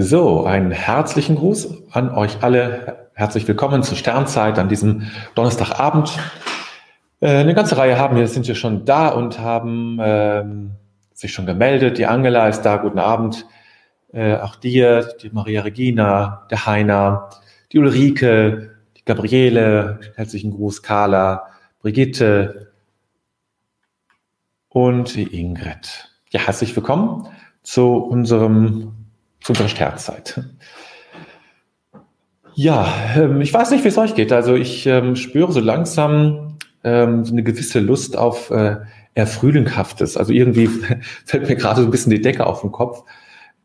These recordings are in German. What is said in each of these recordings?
So, einen herzlichen Gruß an euch alle. Herzlich willkommen zur Sternzeit an diesem Donnerstagabend. Äh, eine ganze Reihe haben wir, sind hier schon da und haben ähm, sich schon gemeldet. Die Angela ist da, guten Abend. Äh, auch dir, die Maria Regina, der Heiner, die Ulrike, die Gabriele, herzlichen Gruß, Carla, Brigitte und die Ingrid. Ja, herzlich willkommen zu unserem zu unserer Sternzeit. Ja, ähm, ich weiß nicht, wie es euch geht. Also ich ähm, spüre so langsam ähm, so eine gewisse Lust auf äh, eher. Also irgendwie fällt mir gerade so ein bisschen die Decke auf den Kopf.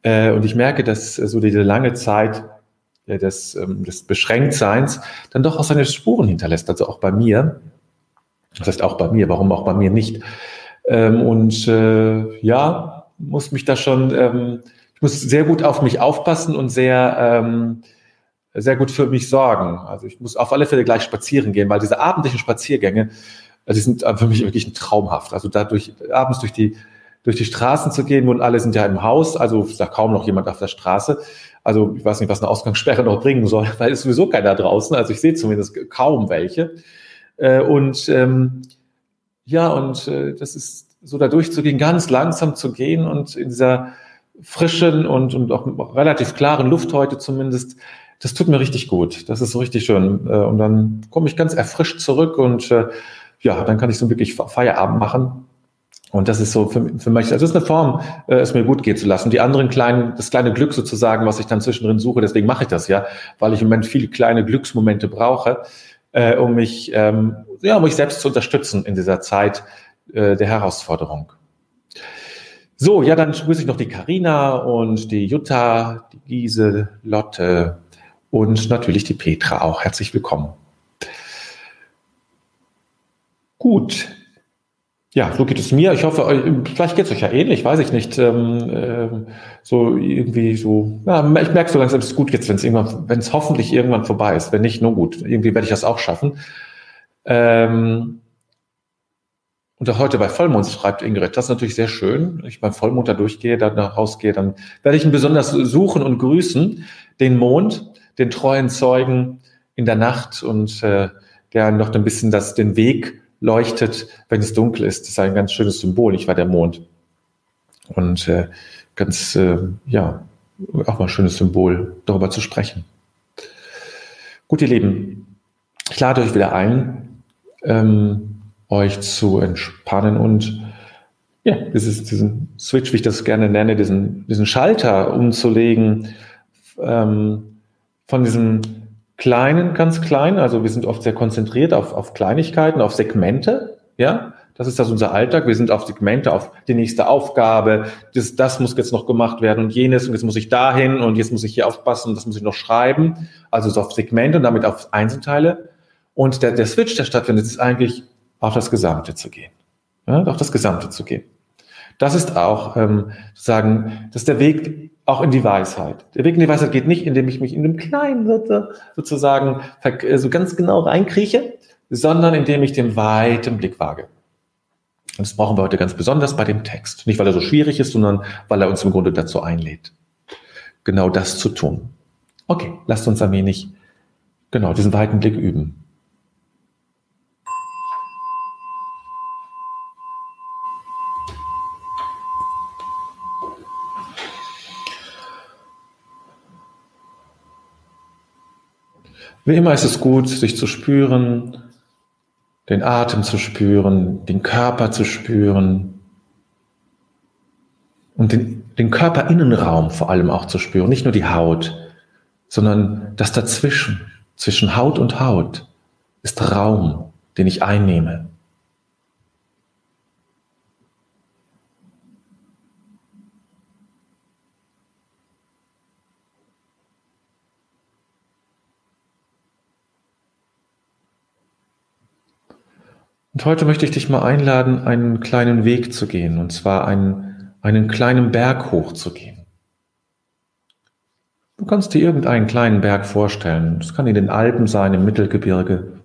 Äh, und ich merke, dass so diese lange Zeit äh, des, ähm, des Beschränktseins dann doch auch seine Spuren hinterlässt. Also auch bei mir. Das heißt auch bei mir. Warum auch bei mir nicht? Ähm, und äh, ja, muss mich da schon ähm, muss sehr gut auf mich aufpassen und sehr, ähm, sehr gut für mich sorgen. Also ich muss auf alle Fälle gleich spazieren gehen, weil diese abendlichen Spaziergänge, also die sind für mich wirklich traumhaft. Also dadurch abends durch die durch die Straßen zu gehen und alle sind ja im Haus, also ist da kaum noch jemand auf der Straße. Also ich weiß nicht, was eine Ausgangssperre noch bringen soll, weil es sowieso keiner draußen. Also ich sehe zumindest kaum welche. Äh, und ähm, ja, und äh, das ist so da durchzugehen, ganz langsam zu gehen und in dieser frischen und, und auch relativ klaren Luft heute zumindest, das tut mir richtig gut. Das ist so richtig schön. Äh, und dann komme ich ganz erfrischt zurück und äh, ja, dann kann ich so wirklich Feierabend machen. Und das ist so für, für mich, also das ist eine Form, äh, es mir gut gehen zu lassen. Die anderen kleinen, das kleine Glück sozusagen, was ich dann zwischendrin suche, deswegen mache ich das ja, weil ich im Moment viele kleine Glücksmomente brauche, äh, um mich, ähm, ja, um mich selbst zu unterstützen in dieser Zeit äh, der Herausforderung. So, ja, dann grüße ich noch die Karina und die Jutta, die Giese, Lotte und natürlich die Petra auch. Herzlich willkommen. Gut. Ja, so geht es mir. Ich hoffe, vielleicht geht es euch ja ähnlich, weiß ich nicht. Ähm, äh, so irgendwie so, ja, ich merke so langsam, es ist gut jetzt, wenn es irgendwann, wenn es hoffentlich irgendwann vorbei ist. Wenn nicht, nur gut. Irgendwie werde ich das auch schaffen. Ähm, und auch heute bei Vollmond schreibt Ingrid, das ist natürlich sehr schön. Wenn ich beim Vollmond da durchgehe, dann nach rausgehe, dann werde ich ihn besonders suchen und grüßen, den Mond, den treuen Zeugen in der Nacht und äh, der noch ein bisschen das, den Weg leuchtet, wenn es dunkel ist. Das ist ein ganz schönes Symbol, ich war der Mond. Und äh, ganz, äh, ja, auch mal ein schönes Symbol, darüber zu sprechen. Gut, ihr Lieben, ich lade euch wieder ein, ähm, euch zu entspannen und ja, dieses, diesen Switch, wie ich das gerne nenne, diesen, diesen Schalter umzulegen ähm, von diesem kleinen, ganz klein, also wir sind oft sehr konzentriert auf, auf Kleinigkeiten, auf Segmente, ja, das ist das unser Alltag. Wir sind auf Segmente, auf die nächste Aufgabe. Das, das muss jetzt noch gemacht werden und jenes und jetzt muss ich dahin und jetzt muss ich hier aufpassen und das muss ich noch schreiben. Also so auf Segmente und damit auf Einzelteile. Und der, der Switch, der stattfindet, ist eigentlich auf das Gesamte zu gehen. Ja, auf das Gesamte zu gehen. Das ist auch ähm, sagen, das ist der Weg auch in die Weisheit. Der Weg in die Weisheit geht nicht, indem ich mich in einem kleinen sozusagen so ganz genau reinkrieche, sondern indem ich den weiten Blick wage. Und das brauchen wir heute ganz besonders bei dem Text. Nicht, weil er so schwierig ist, sondern weil er uns im Grunde dazu einlädt, genau das zu tun. Okay, lasst uns ein wenig genau diesen weiten Blick üben. Wie immer ist es gut, sich zu spüren, den Atem zu spüren, den Körper zu spüren und den, den Körperinnenraum vor allem auch zu spüren, nicht nur die Haut, sondern das dazwischen, zwischen Haut und Haut, ist Raum, den ich einnehme. Und heute möchte ich dich mal einladen, einen kleinen Weg zu gehen, und zwar einen, einen kleinen Berg hoch zu gehen. Du kannst dir irgendeinen kleinen Berg vorstellen. Es kann in den Alpen sein, im Mittelgebirge.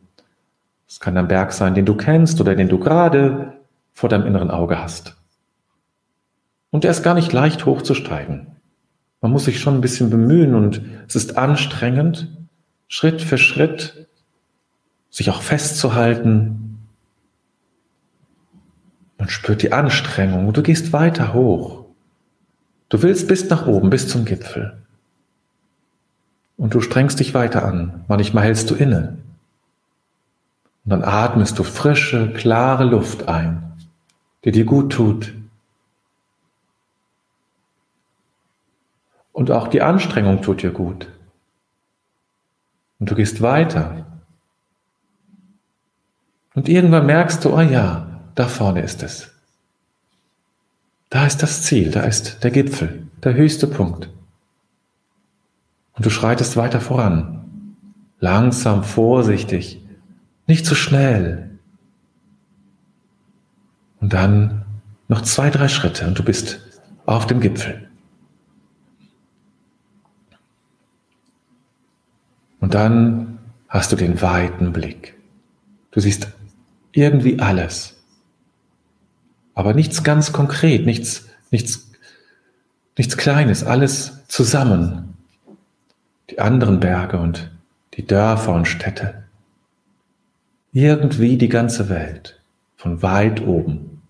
Es kann ein Berg sein, den du kennst oder den du gerade vor deinem inneren Auge hast. Und er ist gar nicht leicht hochzusteigen. Man muss sich schon ein bisschen bemühen und es ist anstrengend, Schritt für Schritt sich auch festzuhalten. Man spürt die Anstrengung du gehst weiter hoch. Du willst bis nach oben, bis zum Gipfel. Und du strengst dich weiter an. Manchmal hältst du inne. Und dann atmest du frische, klare Luft ein, die dir gut tut. Und auch die Anstrengung tut dir gut. Und du gehst weiter. Und irgendwann merkst du, oh ja, da vorne ist es. Da ist das Ziel, da ist der Gipfel, der höchste Punkt. Und du schreitest weiter voran. Langsam, vorsichtig, nicht zu schnell. Und dann noch zwei, drei Schritte und du bist auf dem Gipfel. Und dann hast du den weiten Blick. Du siehst irgendwie alles. Aber nichts ganz konkret, nichts, nichts, nichts Kleines, alles zusammen. Die anderen Berge und die Dörfer und Städte. Irgendwie die ganze Welt, von weit oben.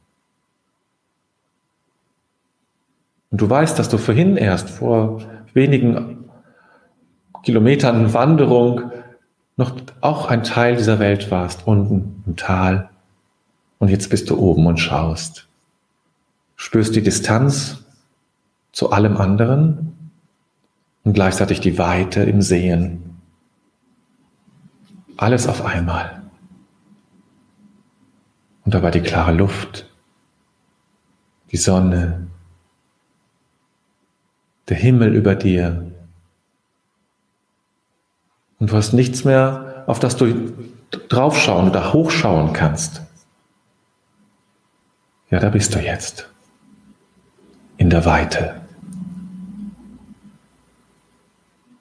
Und du weißt, dass du vorhin erst vor wenigen Kilometern Wanderung noch auch ein Teil dieser Welt warst, unten im Tal. Und jetzt bist du oben und schaust. Spürst die Distanz zu allem anderen und gleichzeitig die Weite im Sehen. Alles auf einmal. Und dabei die klare Luft, die Sonne, der Himmel über dir, und du hast nichts mehr, auf das du draufschauen oder hochschauen kannst. Ja, da bist du jetzt. In der Weite.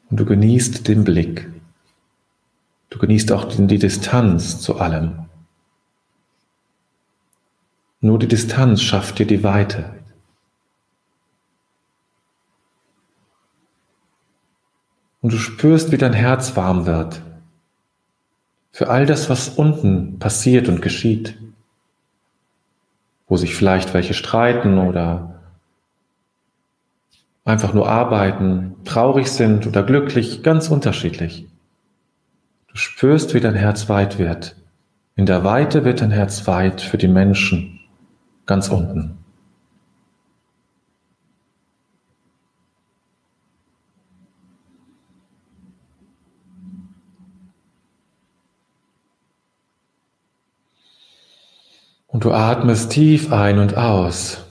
Und du genießt den Blick. Du genießt auch die Distanz zu allem. Nur die Distanz schafft dir die Weite. und du spürst, wie dein Herz warm wird für all das, was unten passiert und geschieht, wo sich vielleicht welche streiten oder einfach nur arbeiten, traurig sind oder glücklich, ganz unterschiedlich. Du spürst, wie dein Herz weit wird. In der Weite wird dein Herz weit für die Menschen ganz unten. Und du atmest tief ein und aus.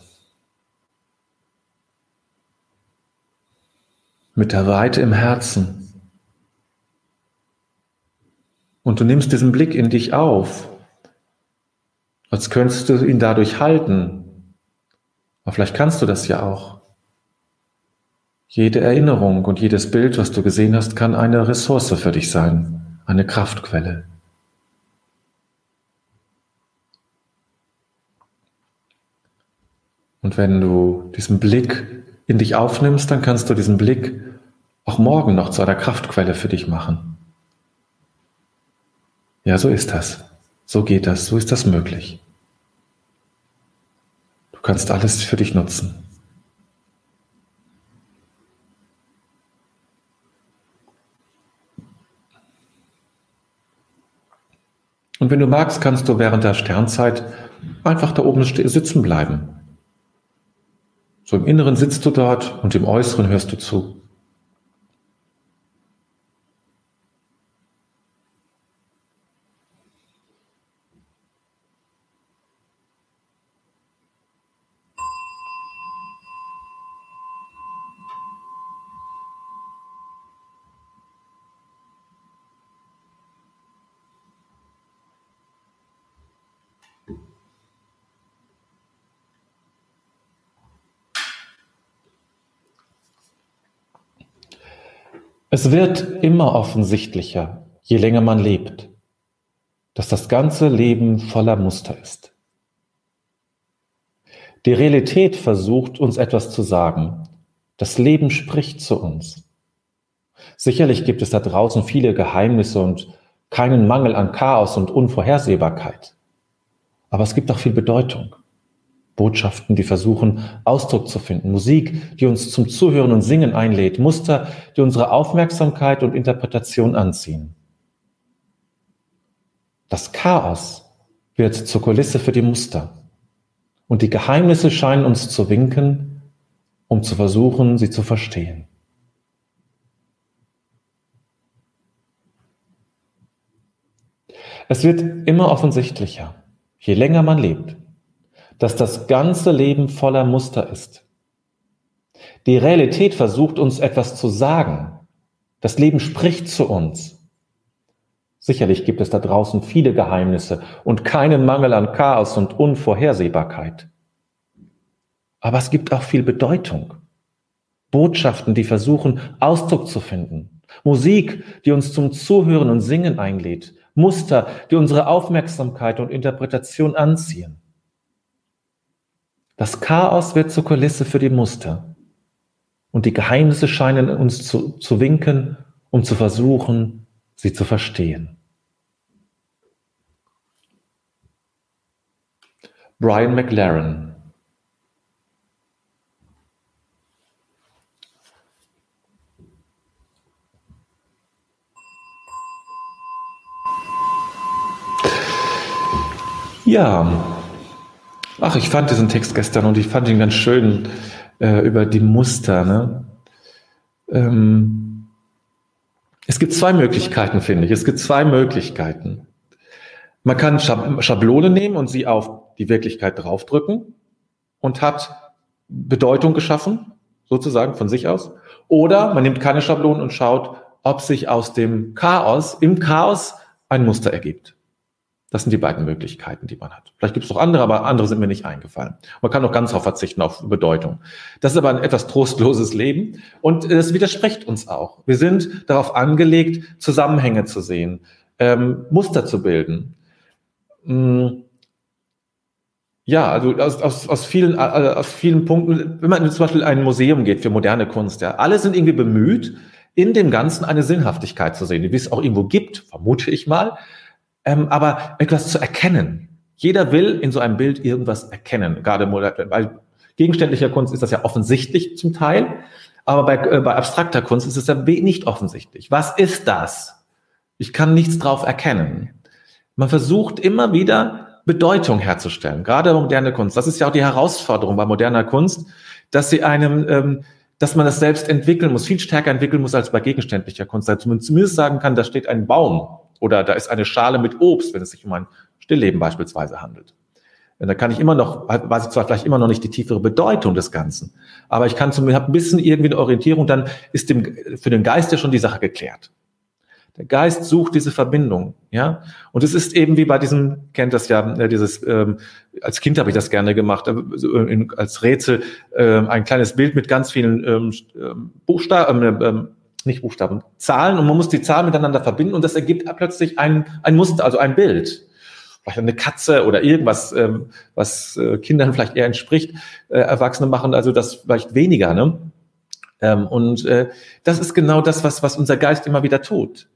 Mit der Weite im Herzen. Und du nimmst diesen Blick in dich auf, als könntest du ihn dadurch halten. Aber vielleicht kannst du das ja auch. Jede Erinnerung und jedes Bild, was du gesehen hast, kann eine Ressource für dich sein, eine Kraftquelle. Und wenn du diesen Blick in dich aufnimmst, dann kannst du diesen Blick auch morgen noch zu einer Kraftquelle für dich machen. Ja, so ist das. So geht das. So ist das möglich. Du kannst alles für dich nutzen. Und wenn du magst, kannst du während der Sternzeit einfach da oben sitzen bleiben. So im Inneren sitzt du dort und im Äußeren hörst du zu. Es wird immer offensichtlicher, je länger man lebt, dass das ganze Leben voller Muster ist. Die Realität versucht uns etwas zu sagen, Das Leben spricht zu uns. Sicherlich gibt es da draußen viele Geheimnisse und keinen Mangel an Chaos und Unvorhersehbarkeit. Aber es gibt auch viel Bedeutung. Botschaften, die versuchen, Ausdruck zu finden. Musik, die uns zum Zuhören und Singen einlädt. Muster, die unsere Aufmerksamkeit und Interpretation anziehen. Das Chaos wird zur Kulisse für die Muster. Und die Geheimnisse scheinen uns zu winken, um zu versuchen, sie zu verstehen. Es wird immer offensichtlicher, je länger man lebt, dass das ganze Leben voller Muster ist. Die Realität versucht uns etwas zu sagen. Das Leben spricht zu uns. Sicherlich gibt es da draußen viele Geheimnisse und keinen Mangel an Chaos und Unvorhersehbarkeit. Aber es gibt auch viel Bedeutung. Botschaften, die versuchen, Ausdruck zu finden. Musik, die uns zum Zuhören und Singen einlädt. Muster, die unsere Aufmerksamkeit und Interpretation anziehen. Das Chaos wird zur Kulisse für die Muster. Und die Geheimnisse scheinen uns zu, zu winken, um zu versuchen, sie zu verstehen. Brian McLaren Ja, ach, ich fand diesen Text gestern und ich fand ihn ganz schön äh, über die Muster. Ne? Ähm, es gibt zwei Möglichkeiten, finde ich. Es gibt zwei Möglichkeiten. Man kann Schablone nehmen und sie auf die Wirklichkeit draufdrücken und hat Bedeutung geschaffen, sozusagen von sich aus. Oder man nimmt keine Schablone und schaut, ob sich aus dem Chaos, im Chaos ein Muster ergibt. Das sind die beiden Möglichkeiten, die man hat. Vielleicht gibt es noch andere, aber andere sind mir nicht eingefallen. Man kann auch ganz darauf verzichten, auf Bedeutung. Das ist aber ein etwas trostloses Leben und es widerspricht uns auch. Wir sind darauf angelegt, Zusammenhänge zu sehen, ähm, Muster zu bilden. Mm. Ja, also aus, aus, aus, vielen, äh, aus vielen Punkten, wenn man zum Beispiel in ein Museum geht für moderne Kunst, ja, alle sind irgendwie bemüht, in dem Ganzen eine Sinnhaftigkeit zu sehen, die es auch irgendwo gibt, vermute ich mal, ähm, aber etwas zu erkennen. Jeder will in so einem Bild irgendwas erkennen, gerade bei gegenständlicher Kunst ist das ja offensichtlich zum Teil, aber bei, äh, bei abstrakter Kunst ist es ja nicht offensichtlich. Was ist das? Ich kann nichts drauf erkennen. Man versucht immer wieder Bedeutung herzustellen, gerade moderne Kunst. Das ist ja auch die Herausforderung bei moderner Kunst, dass sie einem, ähm, dass man das selbst entwickeln muss, viel stärker entwickeln muss als bei gegenständlicher Kunst. Dass man zumindest sagen kann, da steht ein Baum oder da ist eine Schale mit Obst, wenn es sich um ein Stillleben beispielsweise handelt. Da kann ich immer noch, weiß ich zwar vielleicht immer noch nicht die tiefere Bedeutung des Ganzen, aber ich kann zumindest habe ein bisschen irgendwie eine Orientierung, dann ist dem, für den Geist ja schon die Sache geklärt. Der Geist sucht diese Verbindung, ja. Und es ist eben wie bei diesem, kennt das ja, äh, dieses, ähm, als Kind habe ich das gerne gemacht, äh, in, als Rätsel, äh, ein kleines Bild mit ganz vielen ähm, ähm Buchstaben, äh, ähm, nicht Buchstaben, Zahlen und man muss die Zahlen miteinander verbinden und das ergibt plötzlich ein, ein Muster, also ein Bild. Vielleicht eine Katze oder irgendwas, ähm, was äh, Kindern vielleicht eher entspricht, äh, Erwachsene machen also das vielleicht weniger, ne? Ähm, und äh, das ist genau das, was, was unser Geist immer wieder tut.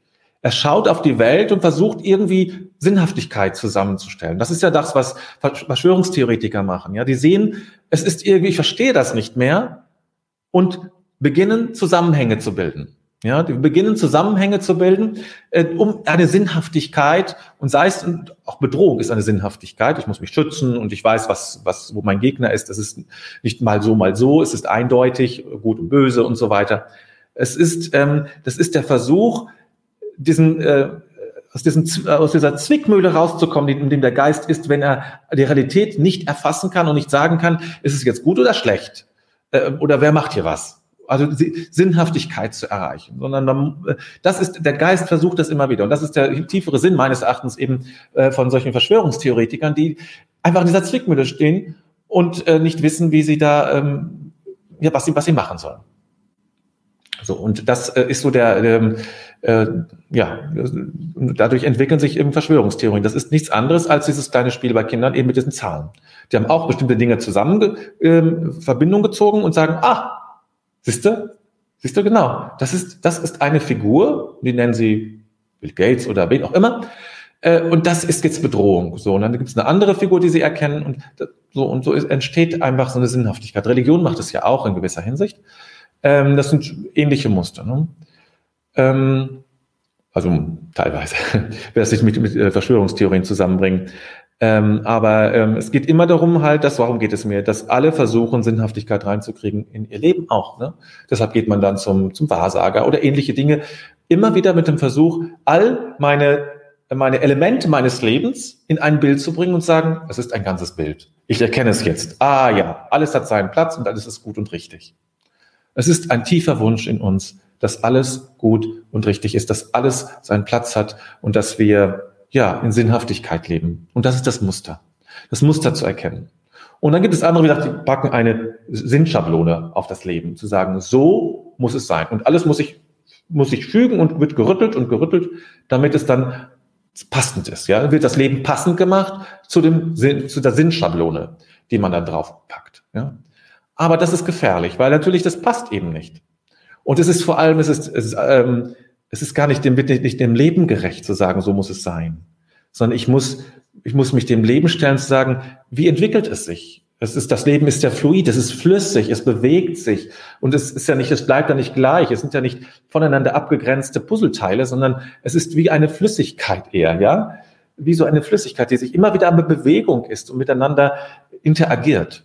Er schaut auf die Welt und versucht irgendwie Sinnhaftigkeit zusammenzustellen. Das ist ja das, was Verschwörungstheoretiker machen. Ja, die sehen, es ist irgendwie, ich verstehe das nicht mehr und beginnen Zusammenhänge zu bilden. Ja, die beginnen Zusammenhänge zu bilden, äh, um eine Sinnhaftigkeit und sei es auch Bedrohung ist eine Sinnhaftigkeit. Ich muss mich schützen und ich weiß, was, was, wo mein Gegner ist. Das ist nicht mal so, mal so. Es ist eindeutig, gut und böse und so weiter. Es ist, ähm, das ist der Versuch, diesen, äh, aus, diesem, aus dieser Zwickmühle rauszukommen, in dem der Geist ist, wenn er die Realität nicht erfassen kann und nicht sagen kann, ist es jetzt gut oder schlecht? Äh, oder wer macht hier was? Also Sinnhaftigkeit zu erreichen, sondern man, äh, das ist, der Geist versucht das immer wieder. Und das ist der tiefere Sinn meines Erachtens eben äh, von solchen Verschwörungstheoretikern, die einfach in dieser Zwickmühle stehen und äh, nicht wissen, wie sie da, ähm, ja, was sie, was sie machen sollen. So, und das ist so der, ähm, äh, ja, dadurch entwickeln sich eben Verschwörungstheorien. Das ist nichts anderes als dieses kleine Spiel bei Kindern eben mit diesen Zahlen. Die haben auch bestimmte Dinge zusammen äh, Verbindung gezogen und sagen, ah, Siehst du? Siehst du genau? Das ist, das ist eine Figur, die nennen sie Bill Gates oder wen auch immer. Äh, und das ist jetzt Bedrohung. So, und dann gibt es eine andere Figur, die sie erkennen und so und so entsteht einfach so eine Sinnhaftigkeit. Religion macht es ja auch in gewisser Hinsicht. Ähm, das sind ähnliche Muster. Ne? Ähm, also teilweise, wer sich mit, mit äh, Verschwörungstheorien zusammenbringen. Ähm, aber ähm, es geht immer darum halt, dass, warum geht es mir, dass alle versuchen, Sinnhaftigkeit reinzukriegen in ihr Leben auch. Ne? Deshalb geht man dann zum, zum Wahrsager oder ähnliche Dinge. Immer wieder mit dem Versuch, all meine, meine Elemente meines Lebens in ein Bild zu bringen und sagen, es ist ein ganzes Bild. Ich erkenne es jetzt. Ah ja, alles hat seinen Platz und alles ist gut und richtig. Es ist ein tiefer Wunsch in uns, dass alles gut und richtig ist, dass alles seinen Platz hat und dass wir ja in Sinnhaftigkeit leben. Und das ist das Muster. Das Muster zu erkennen. Und dann gibt es andere, die packen eine Sinnschablone auf das Leben, zu sagen, so muss es sein. Und alles muss sich, muss sich fügen und wird gerüttelt und gerüttelt, damit es dann passend ist. Ja, wird das Leben passend gemacht zu dem Sinn, zu der Sinnschablone, die man dann drauf packt. Ja, aber das ist gefährlich, weil natürlich das passt eben nicht. Und es ist vor allem, es ist, es ist, ähm, es ist gar nicht dem, nicht dem Leben gerecht zu sagen, so muss es sein, sondern ich muss, ich muss mich dem Leben stellen zu sagen, wie entwickelt es sich? Es ist, das Leben ist ja fluid, es ist flüssig, es bewegt sich und es ist ja nicht, es bleibt ja nicht gleich, es sind ja nicht voneinander abgegrenzte Puzzleteile, sondern es ist wie eine Flüssigkeit eher, ja? Wie so eine Flüssigkeit, die sich immer wieder in Bewegung ist und miteinander interagiert.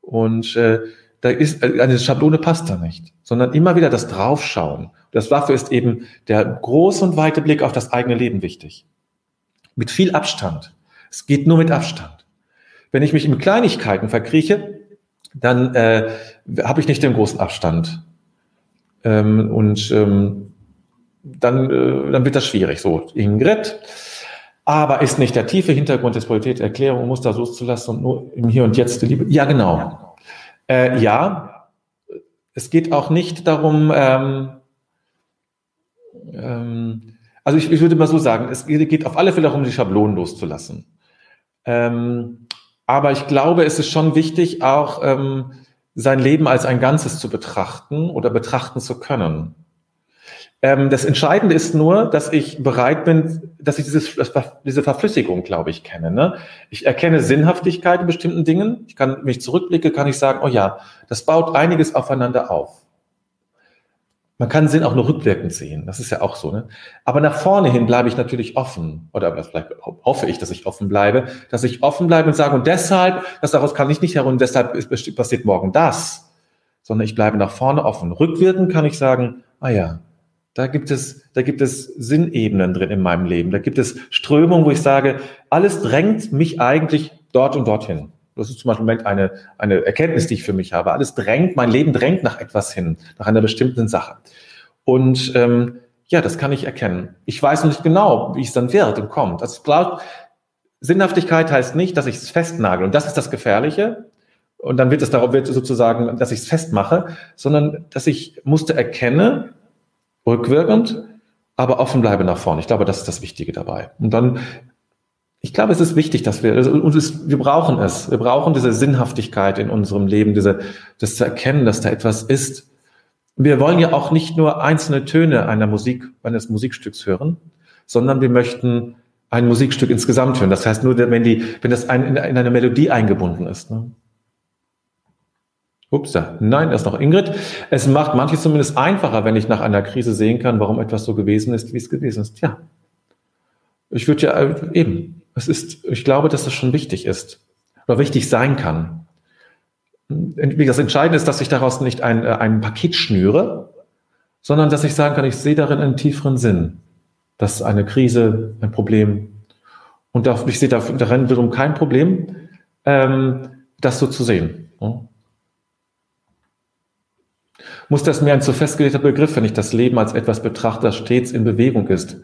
Und äh, da ist äh, eine Schablone passt da nicht, sondern immer wieder das Draufschauen. Das dafür ist eben der große und weite Blick auf das eigene Leben wichtig. Mit viel Abstand. Es geht nur mit Abstand. Wenn ich mich in Kleinigkeiten verkrieche, dann äh, habe ich nicht den großen Abstand. Ähm, und ähm, dann, äh, dann wird das schwierig. So, Ingrid, aber ist nicht der tiefe Hintergrund des Politätserklärung, um Muster loszulassen und nur im Hier und Jetzt die Liebe? Ja, genau. Äh, ja, es geht auch nicht darum, ähm, ähm, also ich, ich, würde mal so sagen, es geht auf alle Fälle darum, die Schablonen loszulassen. Ähm, aber ich glaube, es ist schon wichtig, auch ähm, sein Leben als ein Ganzes zu betrachten oder betrachten zu können. Ähm, das Entscheidende ist nur, dass ich bereit bin, dass ich dieses, diese Verflüssigung, glaube ich, kenne. Ne? Ich erkenne Sinnhaftigkeit in bestimmten Dingen. Ich kann mich zurückblicke, kann ich sagen, oh ja, das baut einiges aufeinander auf. Man kann Sinn auch nur rückwirkend sehen. Das ist ja auch so. Ne? Aber nach vorne hin bleibe ich natürlich offen. Oder vielleicht hoffe ich, dass ich offen bleibe, dass ich offen bleibe und sage, und deshalb, das daraus kann ich nicht herum, und deshalb passiert morgen das. Sondern ich bleibe nach vorne offen. Rückwirkend kann ich sagen, ah ja, da gibt es, da gibt es Sinnebenen drin in meinem Leben. Da gibt es Strömungen, wo ich sage, alles drängt mich eigentlich dort und dorthin. Das ist zum Beispiel eine, eine Erkenntnis, die ich für mich habe. Alles drängt, mein Leben drängt nach etwas hin, nach einer bestimmten Sache. Und ähm, ja, das kann ich erkennen. Ich weiß noch nicht genau, wie es dann wird und kommt. Das glaubt, Sinnhaftigkeit heißt nicht, dass ich es festnagel. Und das ist das Gefährliche. Und dann wird es darauf wird sozusagen, dass ich es festmache, sondern dass ich Muster erkenne rückwirkend, aber offen bleibe nach vorne. Ich glaube, das ist das Wichtige dabei. Und dann, ich glaube, es ist wichtig, dass wir, also, und es, wir brauchen es. Wir brauchen diese Sinnhaftigkeit in unserem Leben, diese, das zu erkennen, dass da etwas ist. Wir wollen ja auch nicht nur einzelne Töne einer Musik, eines Musikstücks hören, sondern wir möchten ein Musikstück insgesamt hören. Das heißt nur, wenn die, wenn das ein, in, in eine Melodie eingebunden ist. Ne? Ups, nein, ist noch Ingrid. Es macht manches zumindest einfacher, wenn ich nach einer Krise sehen kann, warum etwas so gewesen ist, wie es gewesen ist. Ja. Ich würde ja äh, eben, es ist, ich glaube, dass das schon wichtig ist oder wichtig sein kann. Wie das Entscheidende ist, dass ich daraus nicht ein, äh, ein Paket schnüre, sondern dass ich sagen kann, ich sehe darin einen tieferen Sinn. dass eine Krise, ein Problem. Und ich sehe darin wiederum kein Problem, ähm, das so zu sehen. Muss das mehr ein zu festgelegter Begriff, wenn ich das Leben als etwas betrachte, das stets in Bewegung ist?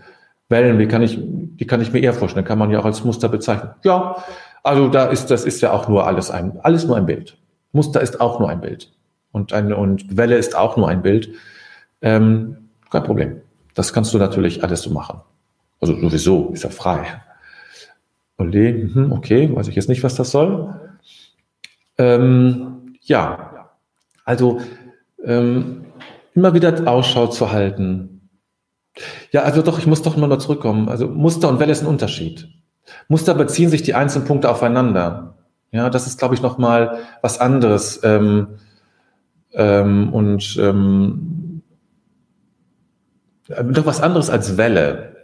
Wellen, wie kann ich, die kann ich mir eher vorstellen, kann man ja auch als Muster bezeichnen. Ja, also da ist, das ist ja auch nur alles ein, alles nur ein Bild. Muster ist auch nur ein Bild. Und, ein, und Welle ist auch nur ein Bild. Ähm, kein Problem. Das kannst du natürlich alles so machen. Also sowieso, ist ja frei. Ole, mhm, okay, weiß ich jetzt nicht, was das soll. Ähm, ja, also ähm, immer wieder Ausschau zu halten. Ja, also doch, ich muss doch mal noch zurückkommen. Also Muster und Welle ist ein Unterschied. Muster beziehen sich die einzelnen Punkte aufeinander. Ja, das ist, glaube ich, noch mal was anderes. Ähm, ähm, und ähm, doch was anderes als Welle.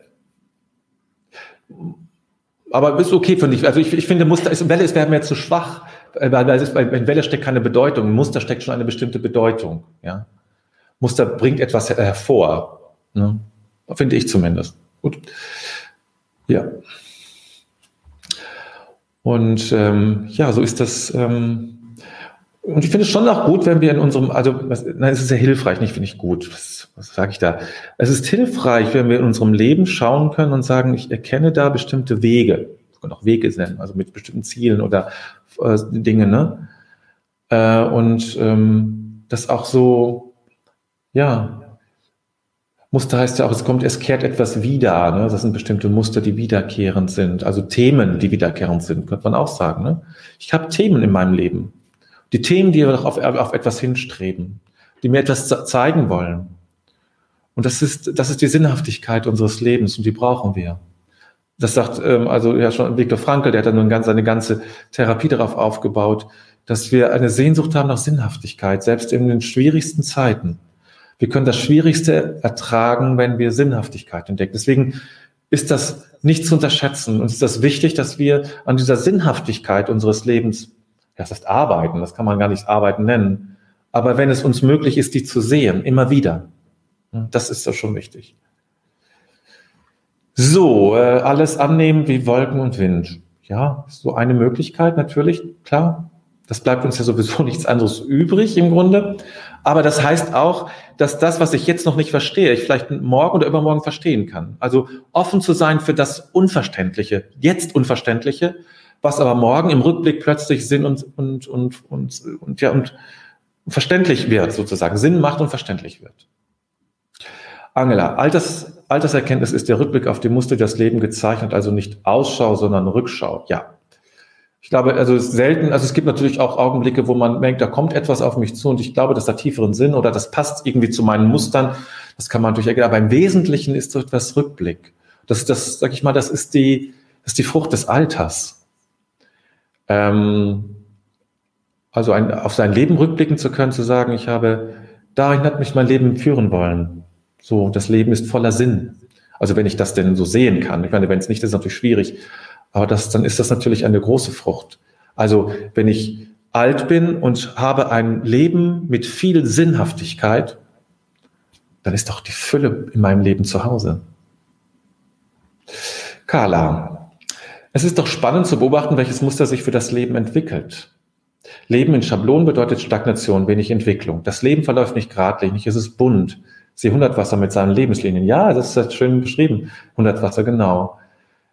Aber ist okay, finde ich. Also ich, ich finde, Muster ist, Welle ist, mir zu schwach, in Welle steckt keine Bedeutung. Muster steckt schon eine bestimmte Bedeutung. Ja? Muster bringt etwas hervor. Ne? Finde ich zumindest. Gut. Ja. Und ähm, ja, so ist das. Ähm, und ich finde es schon auch gut, wenn wir in unserem, also was, nein, es ist sehr hilfreich, nicht finde ich gut. Was, was sage ich da? Es ist hilfreich, wenn wir in unserem Leben schauen können und sagen, ich erkenne da bestimmte Wege, können auch Wege nennen, also mit bestimmten Zielen oder äh, Dinge, ne? Äh, und ähm, das auch so, ja, Muster heißt ja auch, es kommt, es kehrt etwas wieder. Ne? Das sind bestimmte Muster, die wiederkehrend sind. Also Themen, die wiederkehrend sind, könnte man auch sagen. Ne? Ich habe Themen in meinem Leben. Die Themen, die auf, auf etwas hinstreben, die mir etwas zeigen wollen. Und das ist, das ist die Sinnhaftigkeit unseres Lebens und die brauchen wir. Das sagt ähm, also ja schon Viktor Frankl, der hat dann nun ganz, seine ganze Therapie darauf aufgebaut, dass wir eine Sehnsucht haben nach Sinnhaftigkeit, selbst in den schwierigsten Zeiten. Wir können das Schwierigste ertragen, wenn wir Sinnhaftigkeit entdecken. Deswegen ist das nicht zu unterschätzen. Und es ist das wichtig, dass wir an dieser Sinnhaftigkeit unseres Lebens, ja, das heißt arbeiten, das kann man gar nicht arbeiten nennen. Aber wenn es uns möglich ist, die zu sehen, immer wieder, das ist doch schon wichtig. So, äh, alles annehmen wie Wolken und Wind. Ja, so eine Möglichkeit natürlich, klar. Das bleibt uns ja sowieso nichts anderes übrig im Grunde. Aber das heißt auch, dass das, was ich jetzt noch nicht verstehe, ich vielleicht morgen oder übermorgen verstehen kann. Also offen zu sein für das Unverständliche, jetzt Unverständliche, was aber morgen im Rückblick plötzlich Sinn und, und, und, und, und, ja, und verständlich wird, sozusagen. Sinn macht und verständlich wird. Angela, Alters, Alterserkenntnis ist der Rückblick auf die Muster, die das Leben gezeichnet, also nicht Ausschau, sondern Rückschau. Ja, ich glaube, also selten, also es gibt natürlich auch Augenblicke, wo man merkt, da kommt etwas auf mich zu und ich glaube, das hat tieferen Sinn oder das passt irgendwie zu meinen Mustern. Das kann man natürlich erkennen. Aber im Wesentlichen ist so etwas Rückblick. Das, das, sag ich mal, das ist die, das ist die Frucht des Alters. Ähm, also ein, auf sein Leben rückblicken zu können, zu sagen, ich habe, darin hat mich mein Leben führen wollen. So, das Leben ist voller Sinn. Also wenn ich das denn so sehen kann. Ich meine, wenn es nicht ist, ist natürlich schwierig. Aber das, dann ist das natürlich eine große Frucht. Also wenn ich alt bin und habe ein Leben mit viel Sinnhaftigkeit, dann ist doch die Fülle in meinem Leben zu Hause. Carla, es ist doch spannend zu beobachten, welches Muster sich für das Leben entwickelt. Leben in Schablonen bedeutet Stagnation, wenig Entwicklung. Das Leben verläuft nicht geradlinig, es ist bunt. Sie Hundertwasser mit seinen Lebenslinien. Ja, das ist schön beschrieben. Hundertwasser, genau.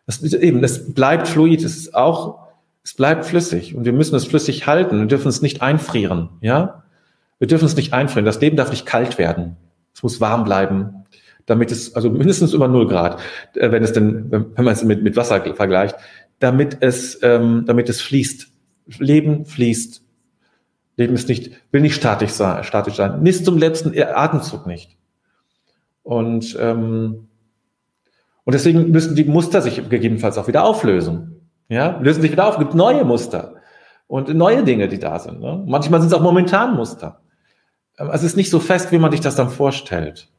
Das eben, es bleibt fluid, es ist auch, es bleibt flüssig und wir müssen es flüssig halten. Wir dürfen es nicht einfrieren, ja? Wir dürfen es nicht einfrieren. Das Leben darf nicht kalt werden. Es muss warm bleiben, damit es, also mindestens über null Grad, äh, wenn es denn, wenn man es mit, mit Wasser vergleicht, damit es, ähm, damit es fließt. Leben fließt. Leben ist nicht, will nicht statisch sein, statisch sein. Bis zum letzten Atemzug nicht. Und ähm, und deswegen müssen die Muster sich gegebenenfalls auch wieder auflösen. Ja, lösen sich wieder auf, gibt neue Muster und neue Dinge, die da sind. Ne? Manchmal sind es auch momentan Muster. Ähm, es ist nicht so fest, wie man sich das dann vorstellt.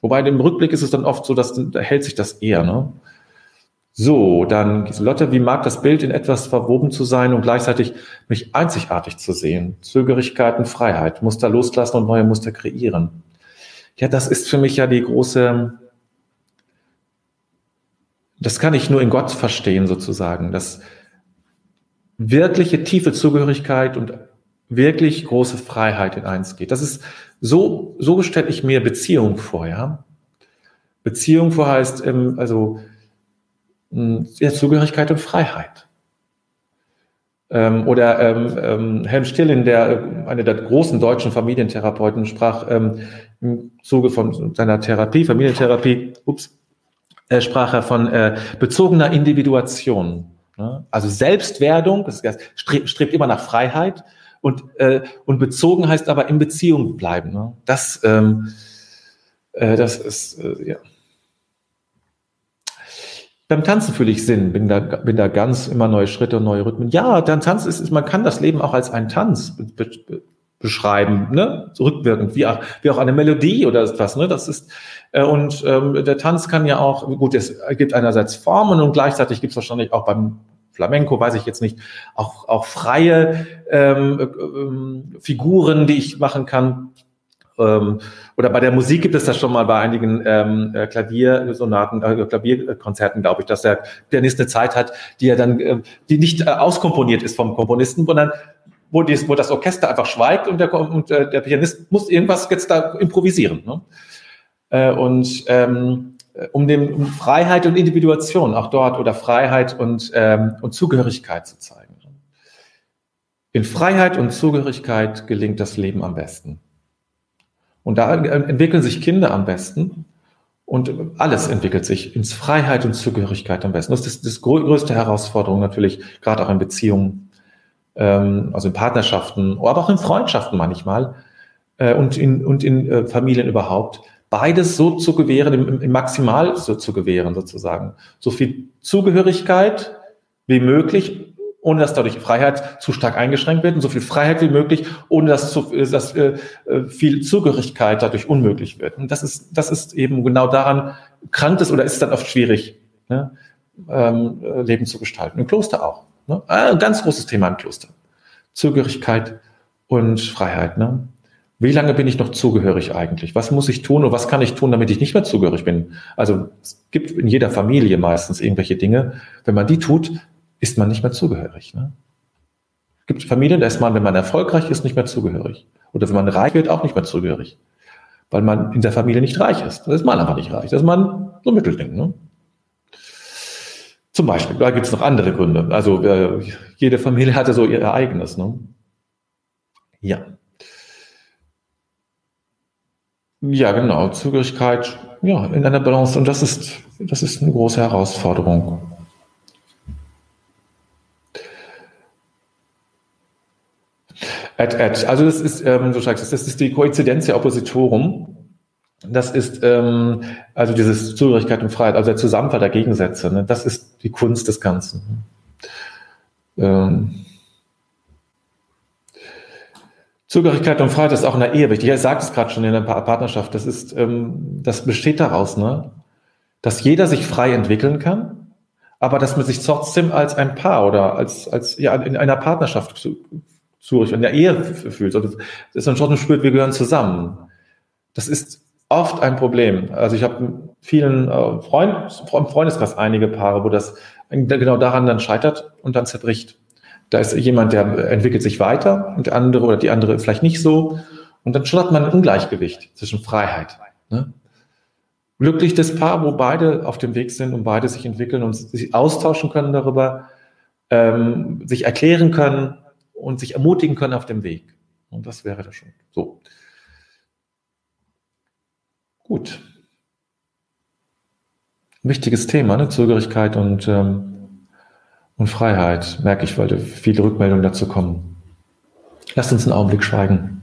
Wobei im Rückblick ist es dann oft so, dass da hält sich das eher. Ne? So, dann Lotte, wie mag das Bild in etwas verwoben zu sein und gleichzeitig mich einzigartig zu sehen? Zögerigkeit und Freiheit, Muster loslassen und neue Muster kreieren. Ja, das ist für mich ja die große das kann ich nur in Gott verstehen sozusagen, dass wirkliche tiefe Zugehörigkeit und wirklich große Freiheit in eins geht. Das ist so, so stelle ich mir Beziehung vor, ja. Beziehung vor heißt, ähm, also, hm, ja, Zugehörigkeit und Freiheit. Ähm, oder ähm, ähm, Helm Stilling, der einer der großen deutschen Familientherapeuten, sprach ähm, im Zuge von seiner Therapie, Familientherapie, ups, äh, sprach er von äh, bezogener Individuation. Ne? Also Selbstwerdung, das strebt, strebt immer nach Freiheit Und, äh, und bezogen heißt aber in Beziehung bleiben. Ne? Das, ähm, äh, das ist, äh, ja. Beim Tanzen fühle ich Sinn, bin da, bin da ganz immer neue Schritte und neue Rhythmen. Ja, dann Tanz ist, ist, man kann das Leben auch als einen Tanz be be beschreiben, ne? rückwirkend, wie auch, wie auch eine Melodie oder etwas. Ne? Das ist, äh, und ähm, der Tanz kann ja auch, gut, es gibt einerseits Formen und gleichzeitig gibt es wahrscheinlich auch beim Flamenco, weiß ich jetzt nicht, auch, auch freie ähm, äh, Figuren, die ich machen kann. Ähm, oder bei der Musik gibt es das schon mal bei einigen ähm, äh, Klaviersonaten, äh, Klavierkonzerten, glaube ich, dass der Pianist eine Zeit hat, die er dann, äh, die nicht äh, auskomponiert ist vom Komponisten, sondern wo, dies, wo das Orchester einfach schweigt und der, und äh, der Pianist muss irgendwas jetzt da improvisieren. Ne? Äh, und ähm, um dem um Freiheit und Individuation auch dort oder Freiheit und, ähm, und Zugehörigkeit zu zeigen. In Freiheit und Zugehörigkeit gelingt das Leben am besten. Und da entwickeln sich Kinder am besten und alles entwickelt sich ins Freiheit und Zugehörigkeit am besten. Das ist das, größte Herausforderung natürlich, gerade auch in Beziehungen, ähm, also in Partnerschaften, aber auch in Freundschaften manchmal äh, und in, und in äh, Familien überhaupt. Beides so zu gewähren, im, im Maximal so zu gewähren sozusagen. So viel Zugehörigkeit wie möglich, ohne dass dadurch Freiheit zu stark eingeschränkt wird und so viel Freiheit wie möglich, ohne dass, zu, dass äh, äh, viel Zugehörigkeit dadurch unmöglich wird. Und das ist, das ist eben genau daran, krankt es oder ist es dann oft schwierig, ne, ähm, äh, Leben zu gestalten. Im Kloster auch. Ne? Ah, ein ganz großes Thema im Kloster. Zugehörigkeit und Freiheit. Ne? Wie lange bin ich noch zugehörig eigentlich? Was muss ich tun und was kann ich tun, damit ich nicht mehr zugehörig bin? Also es gibt in jeder Familie meistens irgendwelche Dinge. Wenn man die tut, ist man nicht mehr zugehörig. Ne? Es gibt Familien, da ist man, wenn man erfolgreich ist, nicht mehr zugehörig. Oder wenn man reich wird, auch nicht mehr zugehörig. Weil man in der Familie nicht reich ist. Das ist man einfach nicht reich. Das ist man so ein Mittelding. Ne? Zum Beispiel, da gibt es noch andere Gründe. Also äh, jede Familie hatte so ihr eigenes. Ne? Ja. Ja, genau. Zugehörigkeit, ja, in einer Balance. Und das ist, das ist eine große Herausforderung. Ad, ad. Also das ist, ähm, du sagst, das ist die Koinzidentia Oppositorum. Das ist ähm, also dieses Zugehörigkeit und Freiheit, also der Zusammenfall der Gegensätze. Ne? Das ist die Kunst des Ganzen. Ähm, Zugehörigkeit und Freiheit ist auch in der Ehe wichtig. Ich sagte es gerade schon in der Partnerschaft. Das ist, ähm, das besteht daraus, ne? dass jeder sich frei entwickeln kann, aber dass man sich trotzdem als ein Paar oder als, als ja, in einer Partnerschaft zugehörig, in der Ehe fühlt. Also, dass man schon spürt, wir gehören zusammen. Das ist oft ein Problem. Also ich habe vielen äh, Freund, Freundeskreis einige Paare, wo das genau daran dann scheitert und dann zerbricht. Da ist jemand, der entwickelt sich weiter und der andere oder die andere vielleicht nicht so. Und dann schon hat man ein Ungleichgewicht zwischen Freiheit. Ne? Glücklich das Paar, wo beide auf dem Weg sind und beide sich entwickeln und sich austauschen können darüber, ähm, sich erklären können und sich ermutigen können auf dem Weg. Und das wäre das schon. So. Gut. Wichtiges Thema, ne? Zögerigkeit und, ähm, und Freiheit, merke ich, weil viele Rückmeldungen dazu kommen. Lasst uns einen Augenblick schweigen.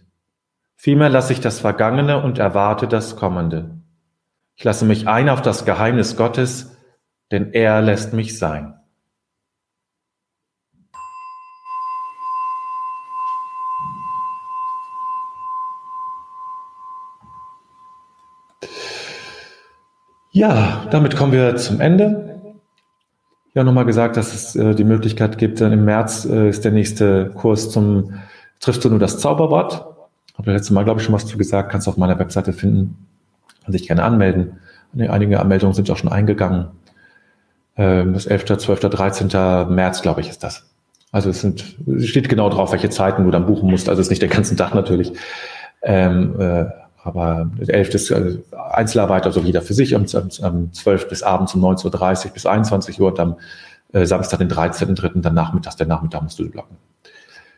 Vielmehr lasse ich das Vergangene und erwarte das Kommende. Ich lasse mich ein auf das Geheimnis Gottes, denn er lässt mich sein. Ja, damit kommen wir zum Ende. Ja, nochmal gesagt, dass es äh, die Möglichkeit gibt, dann im März äh, ist der nächste Kurs zum Triffst du nur das Zauberwort? Habe letztes Mal, glaube ich, schon was zu gesagt, kannst du auf meiner Webseite finden. Kann sich gerne anmelden. Einige Anmeldungen sind auch schon eingegangen. Ähm, das 11., 12., 13. März, glaube ich, ist das. Also es sind, steht genau drauf, welche Zeiten du dann buchen musst. Also es ist nicht den ganzen Tag natürlich. Ähm, äh, aber der 11. ist äh, Einzelarbeit, also jeder für sich, am, am 12. bis abends um 19.30 Uhr bis 21 Uhr und am äh, Samstag, den 13.3. dann nachmittags, der Nachmittag musst du blocken.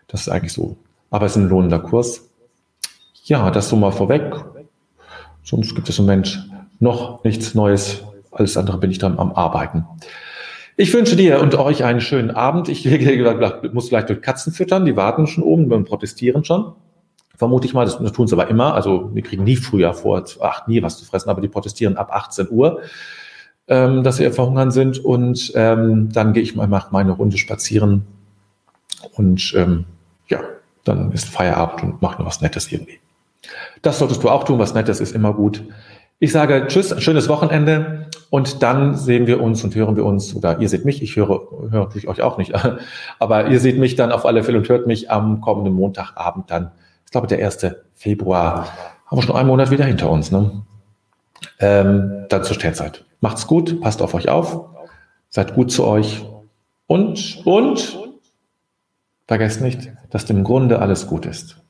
Das ist eigentlich so. Aber es ist ein lohnender Kurs. Ja, das so mal vorweg. Sonst gibt es im Moment noch nichts Neues. Alles andere bin ich dann am Arbeiten. Ich wünsche dir und euch einen schönen Abend. Ich muss gleich durch Katzen füttern. Die warten schon oben und protestieren schon. Vermute ich mal. Das, tun sie aber immer. Also wir kriegen nie früher vor, ach, nie was zu fressen, aber die protestieren ab 18 Uhr, ähm, dass sie verhungern sind. Und ähm, dann gehe ich mal mach meine Runde spazieren. Und ähm, ja, dann ist Feierabend und mache noch was Nettes irgendwie. Das solltest du auch tun, was Nettes ist immer gut. Ich sage Tschüss, schönes Wochenende und dann sehen wir uns und hören wir uns, oder ihr seht mich, ich höre, höre natürlich euch auch nicht, aber ihr seht mich dann auf alle Fälle und hört mich am kommenden Montagabend dann, ich glaube der 1. Februar, haben wir schon einen Monat wieder hinter uns, ne? Ähm, dann zur Stellzeit. Macht's gut, passt auf euch auf, seid gut zu euch und, und, vergesst nicht, dass im Grunde alles gut ist.